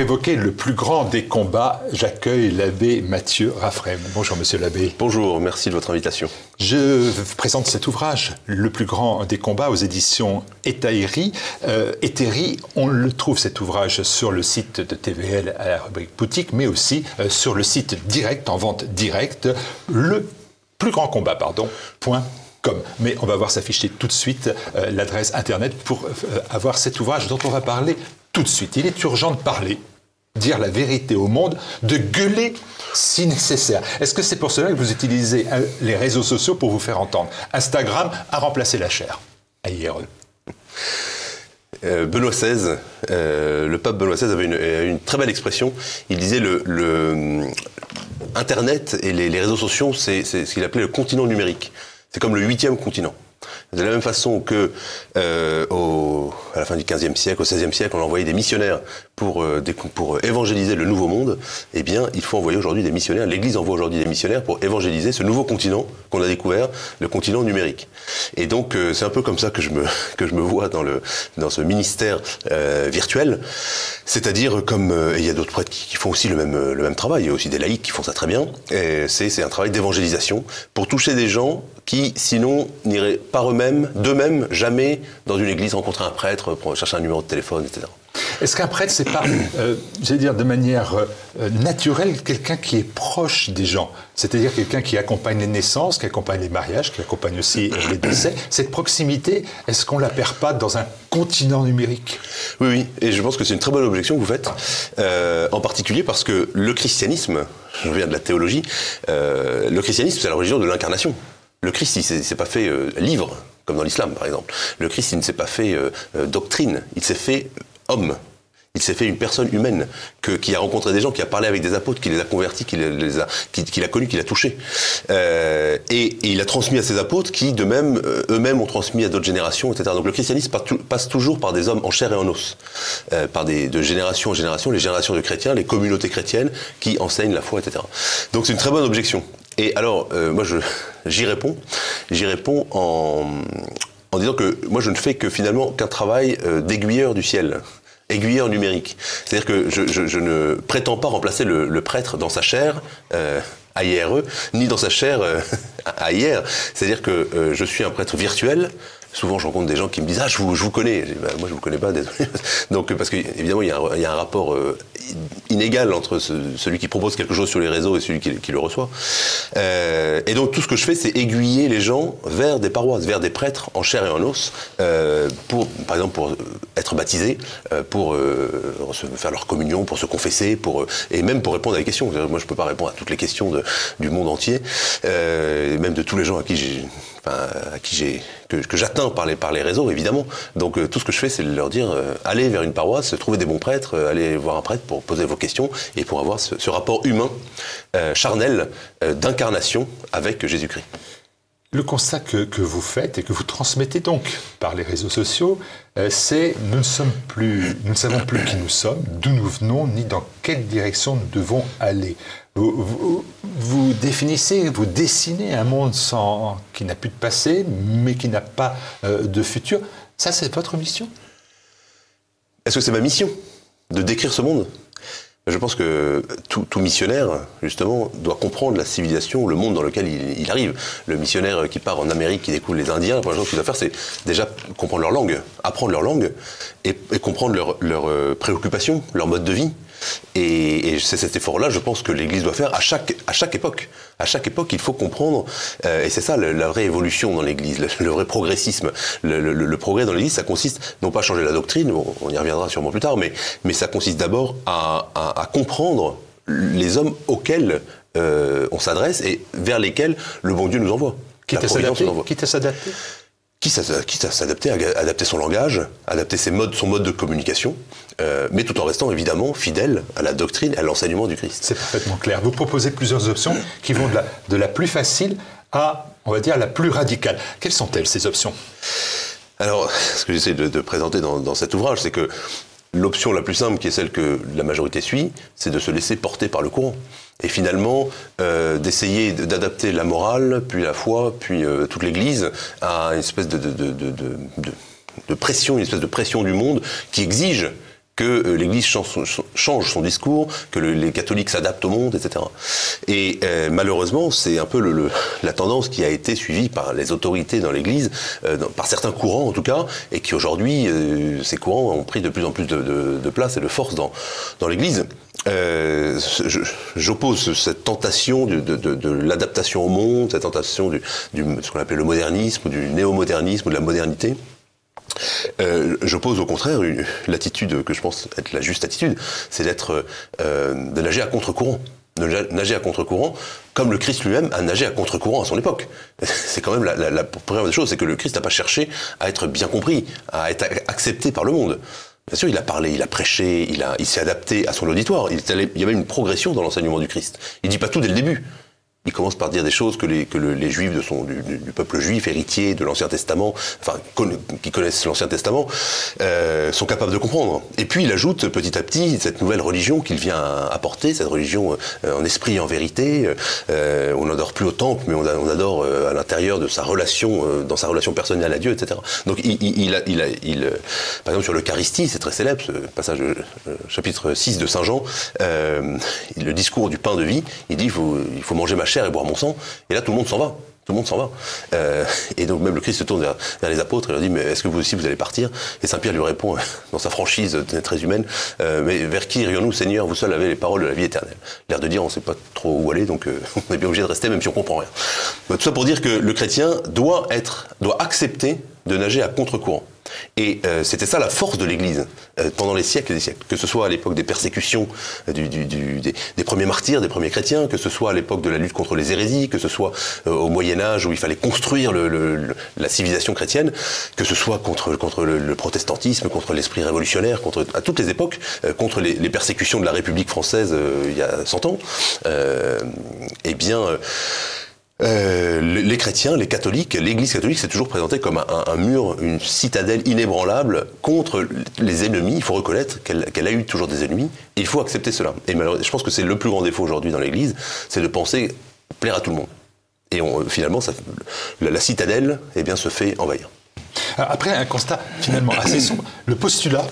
pour évoquer le plus grand des combats, j'accueille l'abbé Mathieu Raffrem. Bonjour monsieur l'abbé. Bonjour, merci de votre invitation. Je présente cet ouvrage, Le plus grand des combats, aux éditions Etaïri. Euh, on le trouve cet ouvrage sur le site de TVL à la rubrique boutique, mais aussi euh, sur le site direct, en vente directe, le plus grand combat, pardon, point comme. Mais on va voir s'afficher tout de suite euh, l'adresse internet pour euh, avoir cet ouvrage dont on va parler tout de suite. Il est urgent de parler, dire la vérité au monde, de gueuler si nécessaire. Est-ce que c'est pour cela que vous utilisez euh, les réseaux sociaux pour vous faire entendre? Instagram a remplacé la chair. AIRE. Benoît XVI, le pape Benoît XVI avait une, très belle expression. Il disait le, Internet et les, les réseaux sociaux, c'est ce qu'il appelait le continent numérique. C'est comme le huitième continent. De la même façon que euh, au, à la fin du XVe siècle, au XVIe siècle, on envoyait des missionnaires pour, euh, pour évangéliser le Nouveau Monde, eh bien, il faut envoyer aujourd'hui des missionnaires. L'Église envoie aujourd'hui des missionnaires pour évangéliser ce nouveau continent qu'on a découvert, le continent numérique. Et donc, euh, c'est un peu comme ça que je me que je me vois dans le dans ce ministère euh, virtuel, c'est-à-dire comme euh, il y a d'autres prêtres qui, font aussi le même le même travail. Il y a aussi des laïcs qui font ça très bien. C'est un travail d'évangélisation pour toucher des gens qui, sinon, n'iraient par eux-mêmes, d'eux-mêmes, jamais dans une église rencontrer un prêtre pour chercher un numéro de téléphone, etc. Est-ce qu'un prêtre, c'est pas, euh, j'allais dire de manière euh, naturelle, quelqu'un qui est proche des gens? C'est-à-dire quelqu'un qui accompagne les naissances, qui accompagne les mariages, qui accompagne aussi les décès. Cette proximité, est-ce qu'on la perd pas dans un continent numérique? Oui, oui, et je pense que c'est une très bonne objection que vous faites, euh, en particulier parce que le christianisme, je viens de la théologie, le christianisme, c'est la religion de l'incarnation. Le Christ, il ne s'est pas fait euh, livre, comme dans l'islam par exemple. Le Christ, il ne s'est pas fait euh, euh, doctrine, il s'est fait homme. Il s'est fait une personne humaine qui a rencontré des gens, qui a parlé avec des apôtres, qui les a convertis, qui les a, qui, qui l'a connu, qui l'a touché. Et, il a transmis à ses apôtres, qui de même eux-mêmes ont transmis à d'autres générations, etc. Donc le christianisme passe toujours par des hommes en chair et en os, par des de génération en génération, les générations de chrétiens, les communautés chrétiennes qui enseignent la foi, etc. Donc c'est une très bonne objection. Et alors, euh, moi, j'y réponds. J'y réponds en, disant que moi, je ne fais que finalement qu'un travail euh, d'aiguilleur du ciel aiguilleur numérique. C'est-à-dire que je, ne prétends pas remplacer le, le prêtre dans sa chair euh, AIRE, ni dans sa chair euh, AIR. C'est-à-dire que euh, je suis un prêtre virtuel souvent je rencontre des gens qui me disent ah je vous, je vous connais. Bah, moi je vous connais pas désolé. Donc parce qu'évidemment il, il, y a un rapport euh, inégal entre ce, celui qui propose quelque chose sur les réseaux et celui qui, qui le reçoit. Euh, et donc tout ce que je fais c'est aiguiller les gens vers des paroisses vers des prêtres en chair et en os euh, pour par exemple pour être baptisés euh, pour euh, faire leur communion pour se confesser pour et même pour répondre à des questions. Moi je peux pas répondre à toutes les questions de, du monde entier. Même de tous les gens à qui j'ai enfin, à qui j'ai que, j'atteins par les par les réseaux évidemment. Donc euh, tout ce que je fais, c'est de leur dire euh, allez vers une paroisse, trouver des bons prêtres, euh, allez voir un prêtre pour poser vos questions et pour avoir ce, ce rapport humain, charnel, d'incarnation avec Jésus-Christ. Le constat que, que, vous faites et que vous transmettez donc par les réseaux sociaux, c'est nous ne sommes plus, nous ne savons plus qui nous sommes, d'où nous venons, ni dans quelle direction nous devons aller. Vous, définissez, vous dessinez un monde qui n'a plus de passé, mais qui n'a pas euh, de futur. Ça, c'est votre mission? Est-ce que c'est ma mission de décrire ce monde? Je pense que tout, missionnaire, justement, doit comprendre la civilisation, le monde dans lequel il, arrive. Le missionnaire qui part en Amérique, qui découvre les Indiens, la première chose qu'il doit faire, c'est déjà comprendre leur langue, apprendre leur langue et, comprendre leurs leur, euh, préoccupations, leur mode de vie. Et, et c'est cet effort-là, je pense, que l'Église doit faire à chaque, à chaque époque. À chaque époque, il faut comprendre, euh, et c'est ça le, la vraie évolution dans l'Église, le, le, vrai progressisme. Le, le progrès dans l'Église, ça consiste non pas à changer la doctrine, bon, on y reviendra sûrement plus tard, mais, mais ça consiste d'abord à, à, à, comprendre les hommes auxquels euh, on s'adresse et vers lesquels le bon Dieu nous envoie. Quitte à s'adapter quitte à s'adapter, adapter son langage, adapter ses modes, son mode de communication, euh, mais tout en restant évidemment fidèle à la doctrine, à l'enseignement du Christ. C'est parfaitement clair. Vous proposez plusieurs options qui vont de la, de la plus facile à, on va dire, la plus radicale. Quelles sont-elles ces options? Alors, ce que j'essaie de, de, présenter dans, dans cet ouvrage, c'est que L'option la plus simple, qui est celle que la majorité suit, c'est de se laisser porter par le courant. Et finalement, euh, d'essayer d'adapter la morale, puis la foi, puis euh, toute l'Église à une espèce de, de, pression, une espèce de pression du monde qui exige que l'Église change son discours, que les catholiques s'adaptent au monde, etc. Et malheureusement, c'est un peu la tendance qui a été suivie par les autorités dans l'Église, par certains courants en tout cas, et qui aujourd'hui, ces courants ont pris de plus en plus de, place et de force dans, dans l'Église. Euh, J'oppose cette tentation de, l'adaptation au monde, cette tentation du, du ce qu'on appelle le modernisme, du néo-modernisme, de la modernité. Euh, J'oppose au contraire l'attitude que je pense être la juste attitude, c'est d'être euh, de nager à contre-courant de nager à contre-courant, comme le Christ lui-même a nagé à contre-courant à son époque. C'est quand même la, première des choses, c'est que le Christ n'a pas cherché à être bien compris, à être accepté par le monde. Bien sûr, il a parlé, il a prêché, il, s'est adapté à son auditoire. Il, y avait une progression dans l'enseignement du Christ. Il dit pas tout dès le début. Il commence par dire des choses que les, que les juifs de son, du, du, peuple juif, héritier de l'Ancien Testament, enfin, qui connaissent l'Ancien Testament, euh, sont capables de comprendre. Et puis il ajoute petit à petit cette nouvelle religion qu'il vient apporter, cette religion euh, en esprit et en vérité. Euh, on n'adore plus au temple, mais on, adore euh, à l'intérieur de sa relation, euh, dans sa relation personnelle à Dieu, etc. Donc il, il, il, a, il par exemple sur l'Eucharistie, c'est très célèbre, ce passage chapitre 6 de Saint Jean, le discours du pain de vie, il dit faut, il faut manger ma chair et boire mon sang. Et là, tout le monde s'en va. Tout le monde s'en va. Euh, et donc même le Christ se tourne vers, les apôtres et leur dit, mais est-ce que vous aussi vous allez partir? Et Saint Pierre lui répond, dans sa franchise très humaine, euh, mais vers qui irions-nous, Seigneur? Vous seul avez les paroles de la vie éternelle. L'air de dire, on ne sait pas trop où aller, donc euh, on est bien obligé de rester, même si on comprend rien. tout ça pour dire que le chrétien doit être, doit accepter de nager à contre-courant. Et euh, c'était ça la force de l'Église euh, pendant les siècles et des siècles. Que ce soit à l'époque des persécutions euh, des, premiers martyrs, des premiers chrétiens, que ce soit à l'époque de la lutte contre les hérésies, que ce soit au Moyen Âge où il fallait construire la civilisation chrétienne, que ce soit contre, le, protestantisme, contre l'esprit révolutionnaire, contre, à toutes les époques, contre les, les, persécutions de la République française il y a 100 ans, eh bien... Euh, les chrétiens, les catholiques, l'Église catholique s'est toujours présentée comme un, mur, une citadelle inébranlable contre les ennemis. Il faut reconnaître qu'elle qu a eu toujours des ennemis. Et il faut accepter cela. Et je pense que c'est le plus grand défaut aujourd'hui dans l'Église, c'est de penser plaire à tout le monde. Et on, finalement, la, la, citadelle, eh bien, se fait envahir. Après un constat finalement assez sombre, le postulat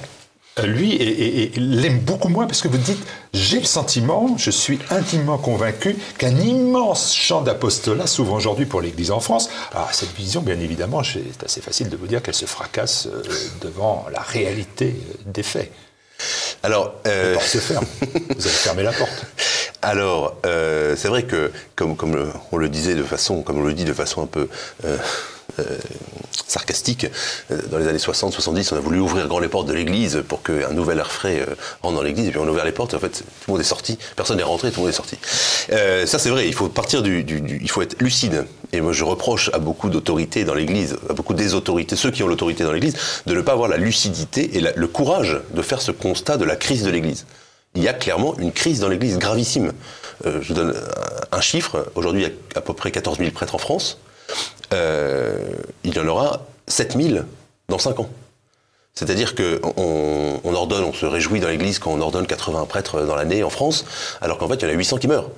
lui, et, et, l'aime beaucoup moins parce que vous dites j'ai le sentiment, je suis intimement convaincu qu'un immense champ d'apostolat s'ouvre aujourd'hui pour l'Église en France. Alors, cette vision, bien évidemment, c'est assez facile de vous dire qu'elle se fracasse euh, devant la réalité des faits. Alors, euh... la porte se ferme. Vous avez fermé la porte. Alors, euh, c'est vrai que, comme, comme, on le disait de façon, comme on le dit de façon un peu euh, euh, sarcastique. Euh, dans les années 60-70, on a voulu ouvrir grand les portes de l'église pour qu'un nouvel air frais euh, rentre dans l'église. Et puis on a ouvert les portes, en fait, tout le monde est sorti. Personne n'est rentré, tout le monde est sorti. Euh, ça, c'est vrai. Il faut partir du, Il faut être lucide. Et moi, je reproche à beaucoup d'autorités dans l'église, à beaucoup des autorités, ceux qui ont l'autorité dans l'église, de ne pas avoir la lucidité et le courage de faire ce constat de la crise de l'église. Il y a clairement une crise dans l'église gravissime. Euh, je vous donne un chiffre. Aujourd'hui, il y a à peu près 14 000 prêtres en France euh, il y en aura 7000 dans 5 ans. C'est-à-dire qu'on on ordonne, on se réjouit dans l'Église quand on ordonne 80 prêtres dans l'année en France, alors qu'en fait, il y en a 800 qui meurent.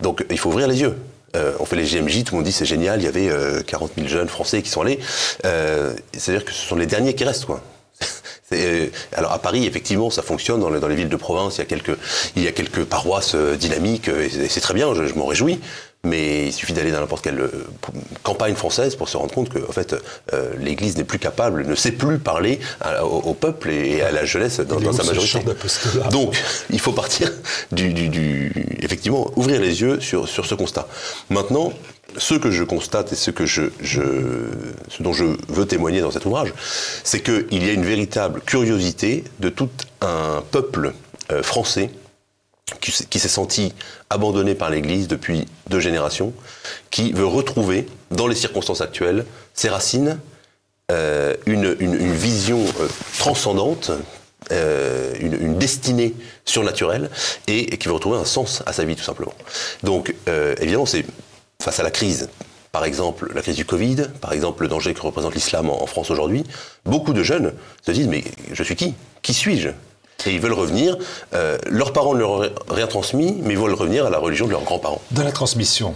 Donc il faut ouvrir les yeux. Euh, on fait les GMJ, tout le monde dit c'est génial, il y avait euh, 40 000 jeunes français qui sont allés. Euh, C'est-à-dire que ce sont les derniers qui restent, quoi. Euh, alors à Paris, effectivement, ça fonctionne dans les, villes de province. Il y a quelques, il y a quelques paroisses euh, dynamiques et c'est très bien. Je m'en réjouis. Mais il suffit d'aller dans n'importe quelle euh, campagne française pour se rendre compte que, en fait, euh, l'Église n'est plus capable, ne sait plus parler à, au, au, peuple et à la jeunesse dans, dans sa majorité. Donc, il faut partir du, du, du, effectivement, ouvrir les yeux sur, sur ce constat. Maintenant, ce que je constate et ce, que je, je, ce dont je veux témoigner dans cet ouvrage, c'est qu'il y a une véritable curiosité de tout un peuple euh, français qui, s'est senti abandonné par l'Église depuis deux générations, qui veut retrouver, dans les circonstances actuelles, ses racines, euh, une, vision euh, transcendante, euh, une, destinée surnaturelle, et, qui veut retrouver un sens à sa vie, tout simplement. Donc, évidemment, c'est face à la crise, par exemple la crise du Covid, par exemple le danger que représente l'islam en France aujourd'hui, beaucoup de jeunes se disent mais je suis qui? Qui suis-je? Et ils veulent revenir. Euh, leurs parents ne leur ont rien transmis, mais ils veulent revenir à la religion de leurs grands-parents. Dans la transmission,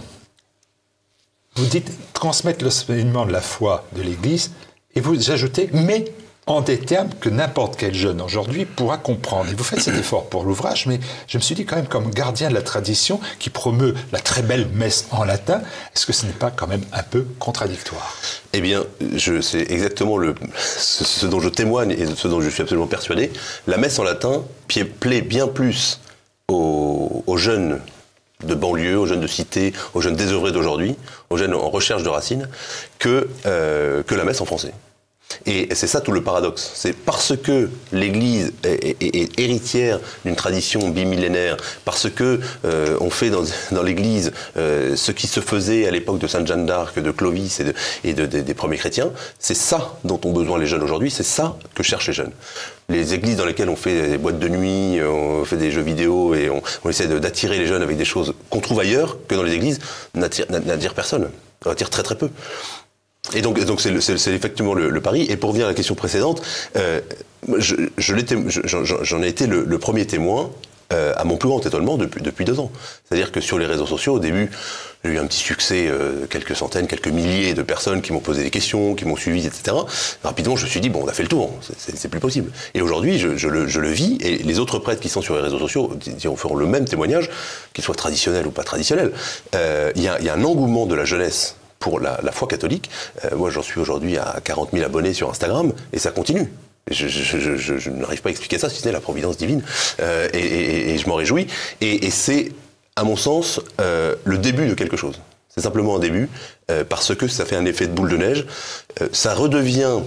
vous dites transmettre l'enseignement de la foi de l'Église, et vous ajoutez mais en des termes que n'importe quel jeune aujourd'hui pourra comprendre. Et vous faites cet effort pour l'ouvrage, mais je me suis dit quand même comme gardien de la tradition qui promeut la très belle messe en latin, est-ce que ce n'est pas quand même un peu contradictoire? Eh bien, c'est exactement ce, dont je témoigne et ce dont je suis absolument persuadé. La messe en latin plaît bien plus aux, jeunes de banlieue, aux jeunes de cité, aux jeunes désœuvrés d'aujourd'hui, aux jeunes en recherche de racines, que, euh, que la messe en français. Et c'est ça tout le paradoxe. C'est parce que l'Église est, héritière d'une tradition bimillénaire, parce que euh, on fait dans, l'Église euh, ce qui se faisait à l'époque de Sainte Jeanne d'Arc, de Clovis et, de, des premiers chrétiens, c'est ça dont ont besoin les jeunes aujourd'hui, c'est ça que cherchent les jeunes. Les églises dans lesquelles on fait des boîtes de nuit, on fait des jeux vidéo et on, on essaie d'attirer les jeunes avec des choses qu'on trouve ailleurs que dans les églises n'attirent personne, n'attirent très très peu. Et donc, donc c'est effectivement le, pari. Et pour revenir à la question précédente, euh, j'en ai été le, premier témoin euh, à mon plus grand étonnement depuis, depuis deux ans. C'est-à-dire que sur les réseaux sociaux, au début, j'ai eu un petit succès, euh, quelques centaines, quelques milliers de personnes qui m'ont posé des questions, qui m'ont suivi, etc. Rapidement, je me suis dit, bon, on a fait le tour, c'est plus possible. Et aujourd'hui, je, le, je, le, vis, et les autres prêtres qui sont sur les réseaux sociaux feront le même témoignage, qu'il soit traditionnel ou pas traditionnel. Il y, a, y a un engouement de la jeunesse pour la, foi catholique. Euh, moi, j'en suis aujourd'hui à 40 000 abonnés sur Instagram et ça continue. Je, n'arrive pas à expliquer ça, si ce n'est la providence divine. Euh, et, je m'en réjouis. Et, c'est, à mon sens, euh, le début de quelque chose. C'est simplement un début, parce que ça fait un effet de boule de neige. ça redevient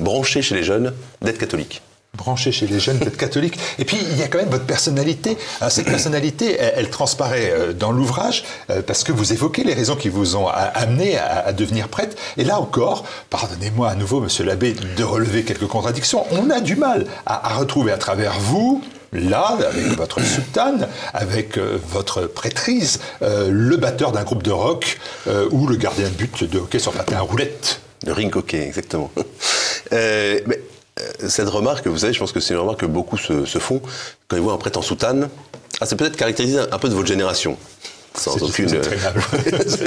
branché chez les jeunes d'être catholique branché chez les jeunes, d'être catholique. Et puis, il y a quand même votre personnalité. cette personnalité, elle, transparaît euh, dans l'ouvrage euh, parce que vous évoquez les raisons qui vous ont amené à, devenir prêtre. Et là encore, pardonnez-moi à nouveau, monsieur l'abbé, de relever quelques contradictions. On a du mal à, retrouver à travers vous là, avec votre sultane, avec euh, votre prêtrise, le batteur d'un groupe de rock ou le gardien de but de hockey sur patin à roulette. De ring hockey, exactement. mais cette remarque, vous savez, je pense que c'est une remarque que beaucoup se, font quand ils voient un prêtre en soutane. Ah, c'est peut-être caractérisé un peu de votre génération sans aucune.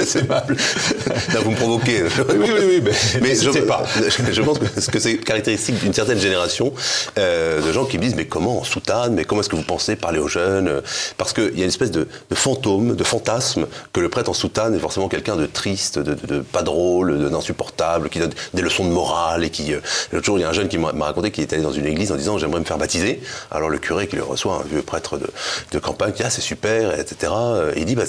C'est aimable. Là, vous me provoquez. Oui, oui, oui, mais, mais je sais pas. Je pense que c'est caractéristique d'une certaine génération euh, de gens qui me disent mais comment en soutane, mais comment est-ce que vous pensez parler aux jeunes Parce qu'il y a une espèce de, fantôme, de fantasme que le prêtre en soutane est forcément quelqu'un de triste, de, pas drôle, d'insupportable, qui donne des leçons de morale et qui. Euh, l'autre jour, il y a un jeune qui m'a raconté qu'il était allé dans une église en disant j'aimerais me faire baptiser. Alors le curé qui le reçoit, un vieux prêtre de, campagne, dit ah c'est super, etc. Et il dit bah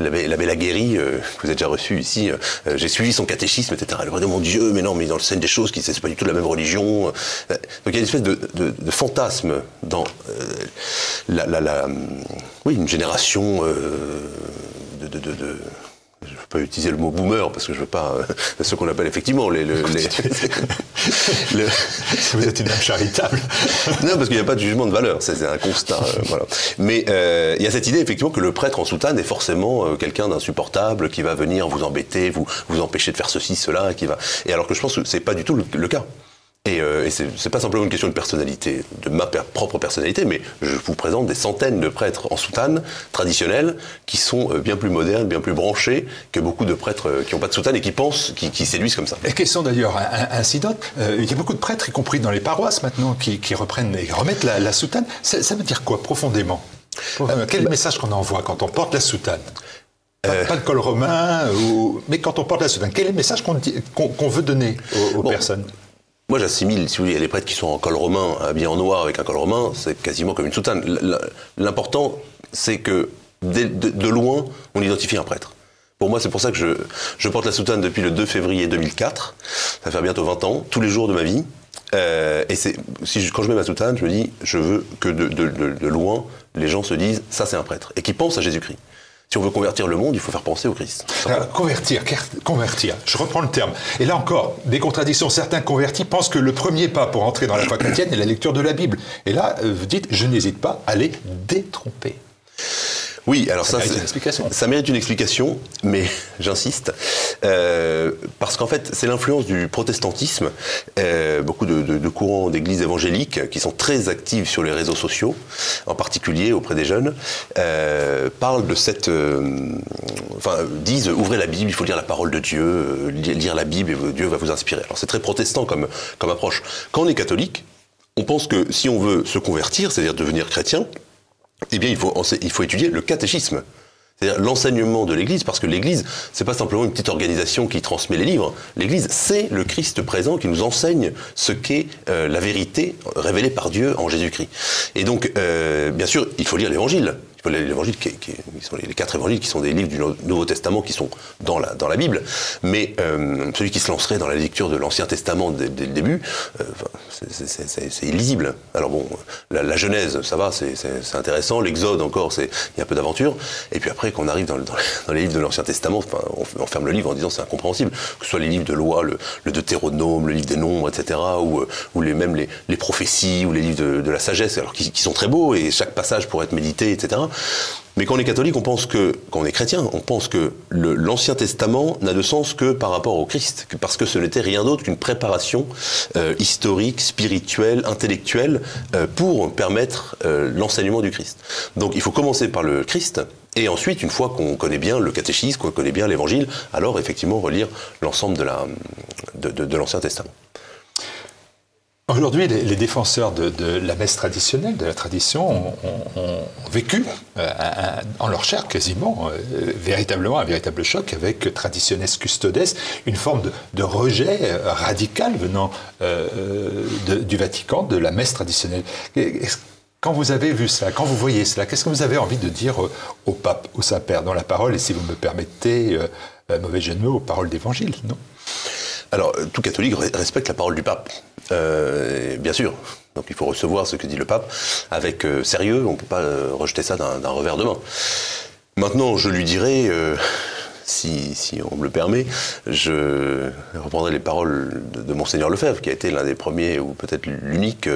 l'abbé Laguérie, euh, que vous avez déjà reçu ici, euh, j'ai suivi son catéchisme, etc. Elle mon Dieu, mais non, mais dans le scène des choses, qui c'est pas du tout la même religion. Euh, donc il y a une espèce de, fantasme dans la, oui, une génération de pas utiliser le mot boomer parce que je veux pas euh, ce qu'on appelle effectivement les, les, vous êtes une âme charitable. Non parce qu'il n'y a pas de jugement de valeur c'est un constat euh, voilà. Mais euh, il y a cette idée effectivement que le prêtre en soutane est forcément quelqu'un d'insupportable qui va venir vous embêter vous vous empêcher de faire ceci cela qui va et alors que je pense que c'est pas du tout le cas et, euh, et c'est pas simplement une question de personnalité, de ma propre personnalité, mais je vous présente des centaines de prêtres en soutane traditionnels qui sont euh, bien plus modernes, bien plus branchés que beaucoup de prêtres euh, qui n'ont pas de soutane et qui pensent, qui, séduisent comme ça. Et question d'ailleurs incidente, il y a beaucoup de prêtres, y compris dans les paroisses maintenant, qui, reprennent et remettent la, soutane. Ça, veut dire quoi profondément? Quel bah message qu'on envoie quand on porte la soutane? Pas, de col romain, mais quand on porte la soutane, quel est le message qu'on veut donner aux, personnes? Moi, j'assimile, si vous voulez, les prêtres qui sont en col romain, habillés en noir avec un col romain, c'est quasiment comme une soutane. L'important, c'est que de, loin, on identifie un prêtre. Pour moi, c'est pour ça que je, porte la soutane depuis le 2 février 2004. Ça fait bientôt 20 ans, tous les jours de ma vie. Euh, et quand je mets ma soutane, je me dis, je veux que de, de loin, les gens se disent, ça c'est un prêtre, et qu'ils pensent à Jésus-Christ. Si on veut convertir le monde, il faut faire penser au Christ. convertir, convertir. Je reprends le terme. Et là encore, des contradictions. Certains convertis pensent que le premier pas pour entrer dans la foi chrétienne est la lecture de la Bible. Et là, euh, vous dites, je n'hésite pas à les détromper. Oui, alors Ça ça, mérite une explication. Ça mérite une explication, mais j'insiste, euh, parce qu'en fait, c'est l'influence du protestantisme. Euh, beaucoup de, de- de courants d'églises évangéliques qui sont très actifs sur les réseaux sociaux, en particulier auprès des jeunes, euh, parlent de cette, euh, enfin, disent ouvrez la Bible, il faut lire la parole de Dieu, li- lire la Bible et Dieu va vous inspirer. Alors c'est très protestant comme comme approche. Quand on est catholique, on pense que si on veut se convertir, c'est-à-dire devenir chrétien, eh bien, il faut, étudier le catéchisme. C'est-à-dire l'enseignement de l'Église, parce que l'Église, c'est pas simplement une petite organisation qui transmet les livres. L'Église, c'est le Christ présent qui nous enseigne ce qu'est euh, la vérité révélée par Dieu en Jésus-Christ. Et donc, euh, bien sûr, il faut lire l'Évangile. L'Évangile, qui, qui- qui sont les, quatre Évangiles, qui sont des livres du Nou- Nouveau Testament, qui sont dans la, dans la Bible. Mais euh, celui qui se lancerait dans la lecture de l'Ancien Testament dès, le début, euh, c'est- illisible. Alors bon, la, la Genèse, ça va, c'est intéressant. L'Exode, encore, c'est il y a un peu d'aventure. Et puis après, quand on arrive dans, dans- dans les livres de l'Ancien Testament, enfin, on, ferme le livre en disant c'est incompréhensible. Que ce soit les livres de loi, le, le Deutéronome, le livre des nombres, etc., ou, euh, ou les, même les, les prophéties, ou les livres de, de la sagesse, alors qui, qui sont très beaux, et chaque passage pourrait être médité, etc. Mais quand on est catholique, on pense que, quand on est chrétien, on pense que l'Ancien Testament n'a de sens que par rapport au Christ, parce que ce n'était rien d'autre qu'une préparation euh, historique, spirituelle, intellectuelle euh, pour permettre euh, l'enseignement du Christ. Donc il faut commencer par le Christ. Et ensuite, une fois qu'on connaît bien le catéchisme, qu'on connaît bien l'Évangile, alors effectivement relire l'ensemble de l'Ancien Testament. Aujourd'hui, les, défenseurs de, la messe traditionnelle, de la tradition, ont, vécu euh, en leur chair quasiment, euh, véritablement un véritable choc avec Traditiones Custodes, une forme de, rejet euh, radical venant du Vatican, de la messe traditionnelle. Quand vous avez vu ça, quand vous voyez cela, qu'est-ce que vous avez envie de dire au pape, au Saint-Père, dont la parole, et si vous me permettez, mauvais jeu de aux paroles d'évangile, non? Alors, tout catholique re- respecte la parole du pape, Euh, bien sûr. Donc il faut recevoir ce que dit le pape avec euh, sérieux, on ne peut pas euh, rejeter ça d'un revers de main. Maintenant, je lui dirais, euh, si, on me le permet, je reprendrai les paroles de, de Monseigneur Lefebvre, qui a été l'un des premiers, ou peut-être l'unique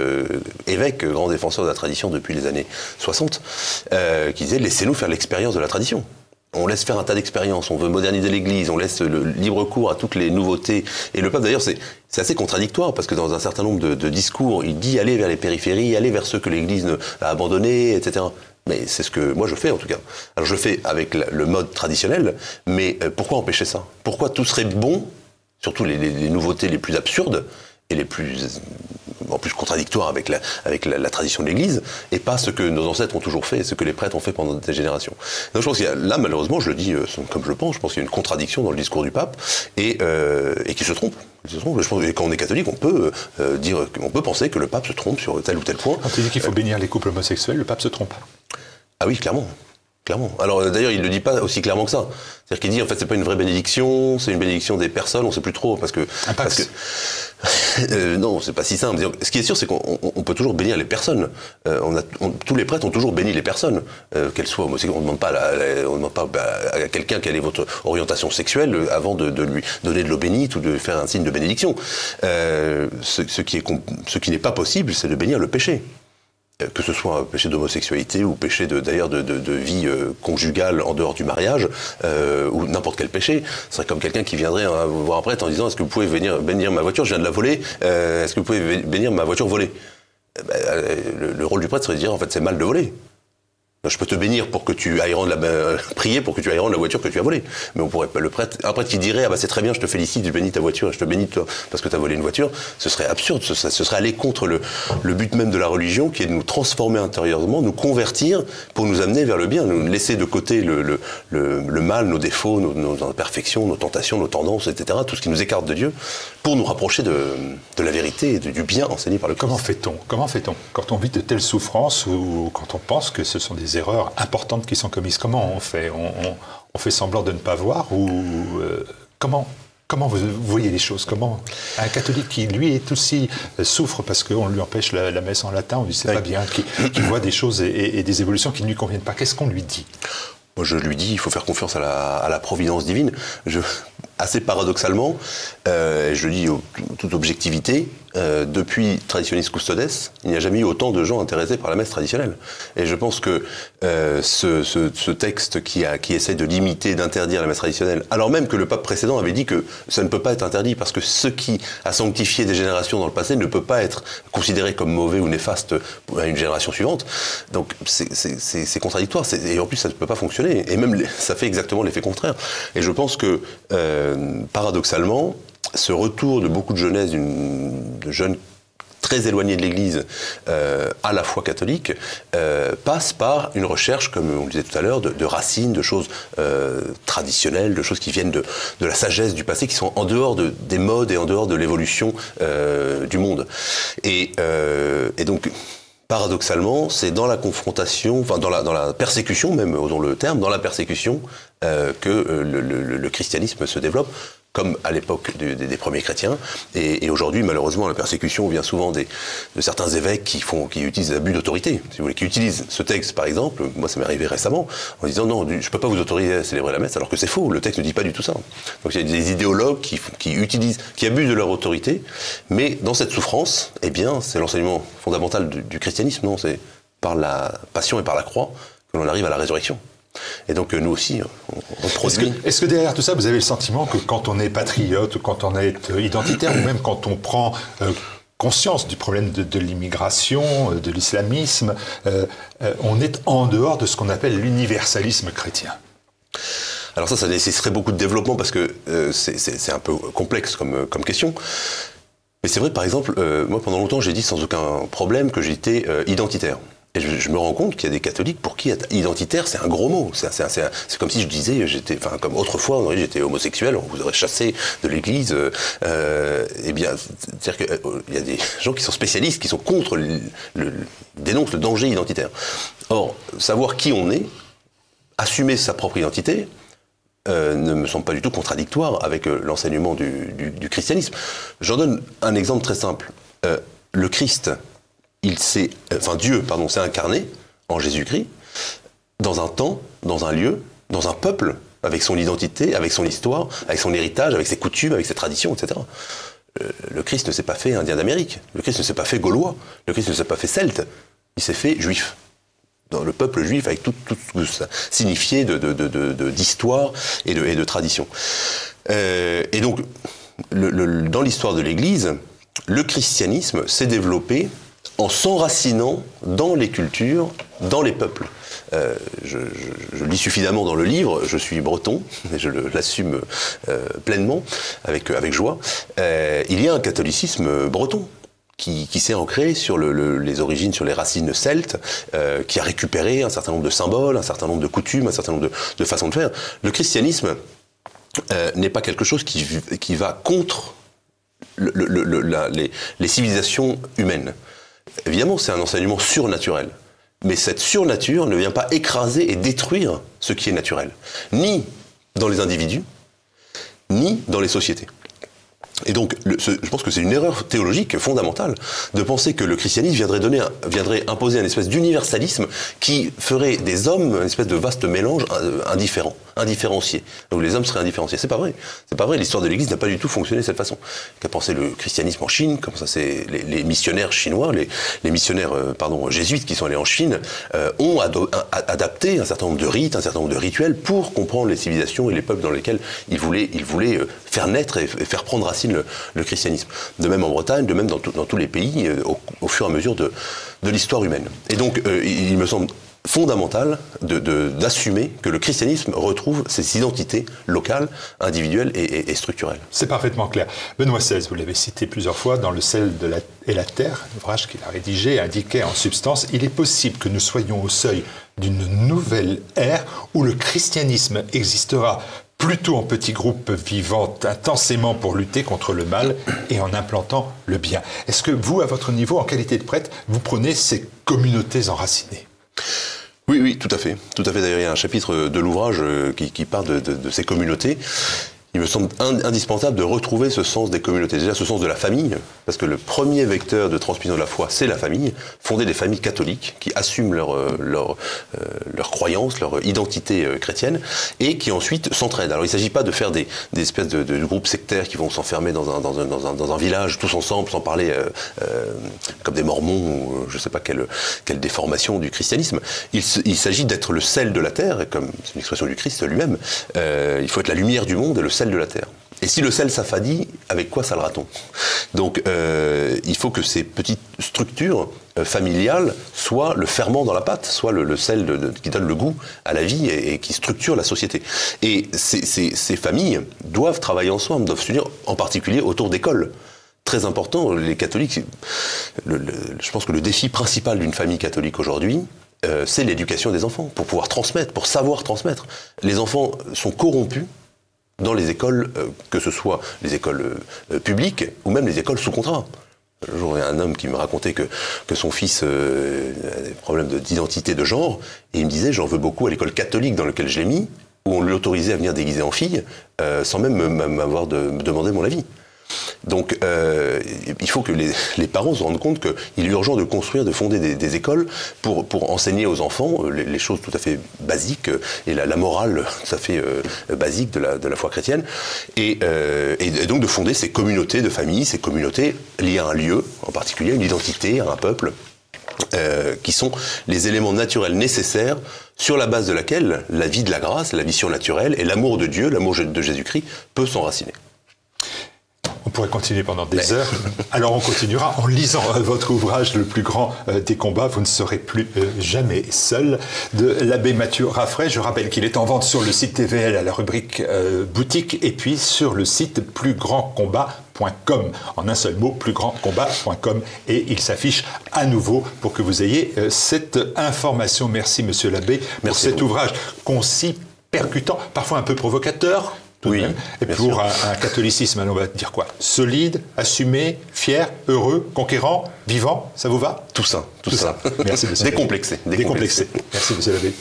évêque, grand défenseur de la tradition depuis les années 60, euh, qui disait, laissez-nous faire l'expérience de la tradition. On laisse faire un tas d'expériences, on veut moderniser l'Église, on laisse le libre cours à toutes les nouveautés. Et le pape, d'ailleurs, c'est assez contradictoire, parce que dans un certain nombre de, discours, il dit aller vers les périphéries, aller vers ceux que l'Église a abandonnés, etc. Mais c'est ce que moi je fais en tout cas. Alors je fais avec le mode traditionnel, mais euh, pourquoi empêcher ça? Pourquoi tout serait bon, surtout les nouveautés les plus absurdes et les plus en plus contradictoires avec la, avec la, la tradition de l'Église, et pas ce que nos ancêtres ont toujours fait, et ce que les prêtres ont fait pendant des générations. Donc je pense qu'il y a, là, malheureusement, je le dis euh, comme je le pense, je pense qu'il y a une contradiction dans le discours du pape, et, euh, et qui se trompe. Il se trompe. Je pense que quand on est catholique, on peut euh, dire, on peut penser que le pape se trompe sur tel ou tel point. Quand il dit qu'il faut bénir les couples homosexuels, le pape se trompe. Ah oui, clairement. Clairement. Alors euh, d'ailleurs, il ne le dit pas aussi clairement que ça. C'est-à-dire qu'il dit en fait c'est pas une vraie bénédiction, c'est une bénédiction des personnes, on sait plus trop parce que Un parce que Euh, non, c'est pas si simple. Ce qui est sûr, c'est qu'on on- on peut toujours bénir les personnes. Euh, on a, on- tous les prêtres ont toujours béni les personnes, euh, qu'elles soient. On ne demande pas, à la- la- on demande pas à à quelqu'un quelle est votre orientation sexuelle avant de, de lui donner de l'eau bénite ou de faire un signe de bénédiction. Euh, ce, ce qui est com- ce qui n'est pas possible, c'est de bénir le péché. Euh, que ce soit un péché d'homosexualité ou péché d'ailleurs de, vie euh, conjugale en dehors du mariage euh, ou n'importe quel péché, ce serait comme quelqu'un qui viendrait euh, voir un prêtre en disant est-ce que vous pouvez venir bénir ma voiture, je viens de la voler, est-ce que vous pouvez bénir ma voiture volée? Euh, le, le rôle du prêtre serait de dire en fait c'est mal de voler. Je peux te bénir pour que tu ailles rendre la, euh, prier pour que tu ailles rendre la voiture que tu as volée. Mais on pourrait pas, le prêtre, un prêtre qui dirait, ah bah c'est très bien, je te félicite, je bénis ta voiture, je te bénis toi, parce que tu as volé une voiture, ce serait absurde, ce, serait- aller contre le, but même de la religion, qui est de nous transformer intérieurement, nous convertir pour nous amener vers le bien, nous laisser de côté le, le, le, mal, nos défauts, nos imperfections, nos tentations, nos tendances, etc., tout ce qui nous écarte de Dieu, pour nous rapprocher de, de la vérité et de- du bien enseigné par le Christ. Comment fait-on Comment fait-on quand on vit de telles souffrances ou quand on pense que ce sont des erreurs importantes qui sont commises? Comment on fait? On, on- on fait semblant de ne pas voir ou euh, comment Comment vous voyez les choses? Comment un catholique qui lui est aussi euh, souffre parce qu'on lui empêche la, la messe en latin, on lui dit c'est Oui. pas bien, qui, qui voit des choses et des évolutions qui ne lui conviennent pas. Qu'est-ce qu'on lui dit? Moi, je lui dis, il faut faire confiance à la, à la providence divine. Je, assez paradoxalement, euh, je le dis toute objectivité, euh, depuis Traditionis Custodes, il n'y a jamais eu autant de gens intéressés par la messe traditionnelle. Et je pense que euh, ce, ce, ce, texte qui, a, qui essaie de limiter, d'interdire la messe traditionnelle, alors même que le pape précédent avait dit que ça ne peut pas être interdit parce que ce qui a sanctifié des générations dans le passé ne peut pas être considéré comme mauvais ou néfaste à une génération suivante. Donc c'est contradictoire. Et en plus, ça ne peut pas fonctionner. Et même, ça fait exactement l'effet contraire. Et je pense que, euh, paradoxalement, ce retour de beaucoup de jeunesse, de jeunes très éloignés de l'Église euh, à la foi catholique, euh, passe par une recherche, comme on le disait tout à l'heure, de, racines, de choses euh, traditionnelles, de choses qui viennent de, la sagesse du passé, qui sont en dehors de, des modes et en dehors de l'évolution du monde. Et, donc, paradoxalement, c'est dans la confrontation, enfin dans la, dans la persécution même, osons le terme, dans la persécution que le, christianisme se développe comme à l'époque des premiers chrétiens. Et, aujourd'hui, malheureusement, la persécution vient souvent de certains évêques qui, font, qui utilisent l'abus d'autorité, si vous voulez, qui utilisent ce texte, par exemple. Moi, ça m'est arrivé récemment, en disant non, je ne peux pas vous autoriser à célébrer la messe, alors que c'est faux. Le texte ne dit pas du tout ça. Donc il y a des idéologues qui, qui utilisent, qui abusent de leur autorité, mais dans cette souffrance, eh bien, c'est l'enseignement fondamental du, du christianisme, non C'est par la passion et par la croix que l'on arrive à la résurrection. Et donc euh, nous aussi, on, produit. Est-ce que, derrière tout ça, vous avez le sentiment que quand on est patriote, quand on est euh, identitaire, ou même quand on prend euh, conscience du problème de, l'immigration, de l'islamisme, on est en dehors de ce qu'on appelle l'universalisme chrétien? Alors ça, ça nécessiterait beaucoup de développement parce que c'est un peu complexe comme, comme question. Mais c'est vrai, par exemple, moi pendant longtemps j'ai dit sans aucun problème que j'étais identitaire. Et je, me rends compte qu'il y a des catholiques pour qui identitaire, c'est un gros mot. C'est comme si je disais, enfin, comme autrefois, j'étais homosexuel, on vous aurait chassé de l'Église. Euh, eh bien, c'est-à-dire qu'il euh, y a des gens qui sont spécialistes, qui sont contre, le, dénoncent le danger identitaire. Or, savoir qui on est, assumer sa propre identité, euh, ne me semble pas du tout contradictoire avec euh, l'enseignement du, du, du, christianisme. J'en donne un exemple très simple. Euh, le Christ, il s'est, enfin Dieu, pardon, s'est incarné en Jésus-Christ dans un temps, dans un lieu, dans un peuple, avec son identité, avec son histoire, avec son héritage, avec ses coutumes, avec ses traditions, etc. Euh, le Christ ne s'est pas fait indien d'Amérique, le Christ ne s'est pas fait gaulois, le Christ ne s'est pas fait celte, il s'est fait juif. Dans le peuple juif, avec tout, tout ce que ça signifiait d'histoire de, et, de, et de tradition. Euh, et donc, le, dans l'histoire de l'Église, le christianisme s'est développé en s'enracinant dans les cultures, dans les peuples. Euh, je, lis suffisamment dans le livre, je suis breton, et je l'assume euh, pleinement, avec, avec joie. Euh, il y a un catholicisme breton. Qui, s'est ancré sur les origines, sur les racines celtes, qui a récupéré un certain nombre de symboles, un certain nombre de coutumes, un certain nombre de, façons de faire. Le christianisme n'est pas quelque chose qui, qui va contre les, les civilisations humaines. Évidemment, c'est un enseignement surnaturel. Mais cette surnature ne vient pas écraser et détruire ce qui est naturel, ni dans les individus, ni dans les sociétés. Et donc, je pense que c'est une erreur théologique fondamentale de penser que le christianisme viendrait, viendrait imposer un espèce d'universalisme qui ferait des hommes un espèce de vaste mélange euh, indifférent, indifférencié. Donc les hommes seraient indifférenciés. C'est pas vrai. C'est pas vrai. L'histoire de l'Église n'a pas du tout fonctionné de cette façon. Qu'a pensé le christianisme en Chine? Comme ça, c'est les, missionnaires chinois, les, missionnaires euh, pardon jésuites qui sont allés en Chine euh, ont adapté un certain nombre de rites, un certain nombre de rituels pour comprendre les civilisations et les peuples dans lesquels ils voulaient, ils voulaient faire naître et faire prendre racine le, christianisme. De même en Bretagne, de même dans, tous les pays, euh, au, fur et à mesure de, l'histoire humaine. Et donc, euh, il me semble fondamental d'assumer que le christianisme retrouve ses identités locales, individuelles et, structurelles. C'est parfaitement clair. Benoît XVI, vous l'avez cité plusieurs fois dans Le sel de la, et la terre, l'ouvrage qu'il a rédigé, indiquait en substance Il est possible que nous soyons au seuil d'une nouvelle ère où le christianisme existera plutôt en petits groupes vivant intensément pour lutter contre le mal et en implantant le bien. Est-ce que vous, à votre niveau, en qualité de prêtre, vous prenez ces communautés enracinées? Oui, oui, tout à fait. Tout à fait. D'ailleurs, il y a un chapitre de l'ouvrage euh, qui, parle de, ces communautés. Il me semble indispensable de retrouver ce sens des communautés, déjà ce sens de la famille, parce que le premier vecteur de transmission de la foi, c'est la famille, fonder des familles catholiques qui assument leur, euh, leur, euh, leur croyance, leur identité euh, chrétienne, et qui ensuite s'entraident. Alors il ne s'agit pas de faire des, des espèces de, groupes sectaires qui vont s'enfermer dans un, dans, un, dans, un, dans un, village tous ensemble, sans parler comme des mormons, ou je ne sais pas quelle, quelle déformation du christianisme. Il, s'agit d'être le sel de la terre, comme c'est une expression du Christ lui-même, il faut être la lumière du monde et le sel de la terre. Et si le sel s'affadit, avec quoi ça le raton? Donc euh, il faut que ces petites structures euh, familiales soient le ferment dans la pâte, soit le, sel qui donne le goût à la vie et, qui structure la société. Et ces, familles doivent travailler ensemble, doivent s'unir en particulier autour d'écoles. Très important, les catholiques, je pense que le défi principal d'une famille catholique aujourd'hui, euh, c'est l'éducation des enfants, pour pouvoir transmettre, pour savoir transmettre. Les enfants sont corrompus dans les écoles, euh, que ce soit les écoles euh, publiques ou même les écoles sous contrat. Un jour, il y a un homme qui me racontait que, son fils euh, a des problèmes d'identité de, genre, et il me disait J'en veux beaucoup à l'école catholique dans laquelle je l'ai mis, où on lui autorisait à venir déguisé en fille, sans même m'avoir de, demandé mon avis. Donc euh, il faut que les, parents se rendent compte qu'il est urgent de construire, de fonder des, écoles pour, enseigner aux enfants euh, les, choses tout à fait basiques euh, et la, la morale tout à fait basique de la, foi chrétienne. Et, donc de fonder ces communautés de famille, ces communautés liées à un lieu en particulier, une identité, à un peuple. Qui sont les éléments naturels nécessaires sur la base de laquelle la vie de la grâce, la vie surnaturelle et l'amour de Dieu, l'amour de Jésus-Christ peut s'enraciner. On pourrait continuer pendant des Mais... heures. Alors on continuera en lisant euh, votre ouvrage Le plus grand euh, des combats. Vous ne serez plus euh, jamais seul de l'abbé Mathieu Raffray. Je rappelle qu'il est en vente sur le site TVL à la rubrique boutique et puis sur le site plusgrandcombat.com. En un seul mot, plusgrandcombat.com. Et il s'affiche à nouveau pour que vous ayez cette information. Merci, monsieur l'abbé, pour Merci cet ouvrage concis, percutant, parfois un peu provocateur, oui, Et pour un, un, catholicisme, on va dire quoi? Solide, assumé, fier, heureux, conquérant, vivant, ça vous va? Tout ça, tout, tout ça. ça. Merci, monsieur décomplexé, décomplexé. Décomplexé. Merci, monsieur l'abbé.